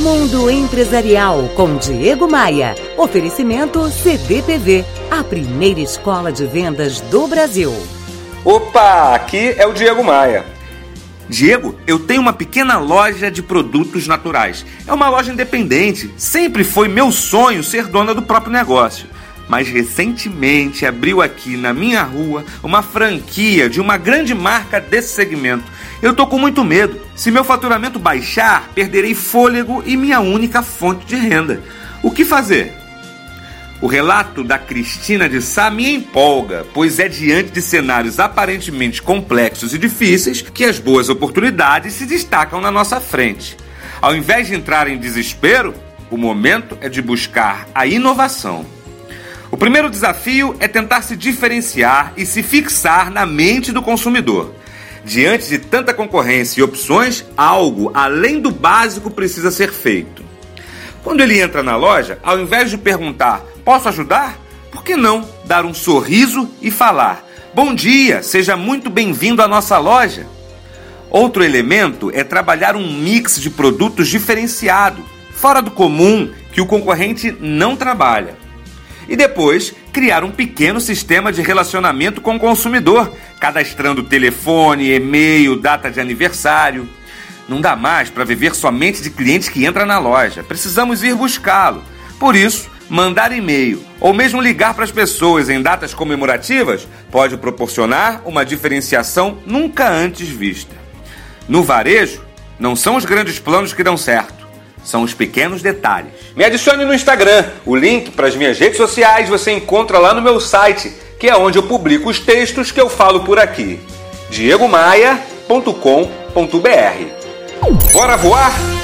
Mundo Empresarial com Diego Maia. Oferecimento CDPV, a primeira escola de vendas do Brasil. Opa, aqui é o Diego Maia. Diego, eu tenho uma pequena loja de produtos naturais. É uma loja independente. Sempre foi meu sonho ser dona do próprio negócio. Mas recentemente abriu aqui na minha rua uma franquia de uma grande marca desse segmento. Eu tô com muito medo. Se meu faturamento baixar, perderei fôlego e minha única fonte de renda. O que fazer? O relato da Cristina de Sá me empolga, pois é diante de cenários aparentemente complexos e difíceis que as boas oportunidades se destacam na nossa frente. Ao invés de entrar em desespero, o momento é de buscar a inovação. O primeiro desafio é tentar se diferenciar e se fixar na mente do consumidor. Diante de tanta concorrência e opções, algo além do básico precisa ser feito. Quando ele entra na loja, ao invés de perguntar Posso ajudar? Por que não dar um sorriso e falar: Bom dia, seja muito bem-vindo à nossa loja? Outro elemento é trabalhar um mix de produtos diferenciado, fora do comum, que o concorrente não trabalha. E depois, criar um pequeno sistema de relacionamento com o consumidor, cadastrando telefone, e-mail, data de aniversário. Não dá mais para viver somente de clientes que entram na loja. Precisamos ir buscá-lo. Por isso, mandar e-mail ou mesmo ligar para as pessoas em datas comemorativas pode proporcionar uma diferenciação nunca antes vista. No varejo, não são os grandes planos que dão certo, são os pequenos detalhes. Me adicione no Instagram. O link para as minhas redes sociais você encontra lá no meu site, que é onde eu publico os textos que eu falo por aqui. diegomaia.com.br. Bora voar?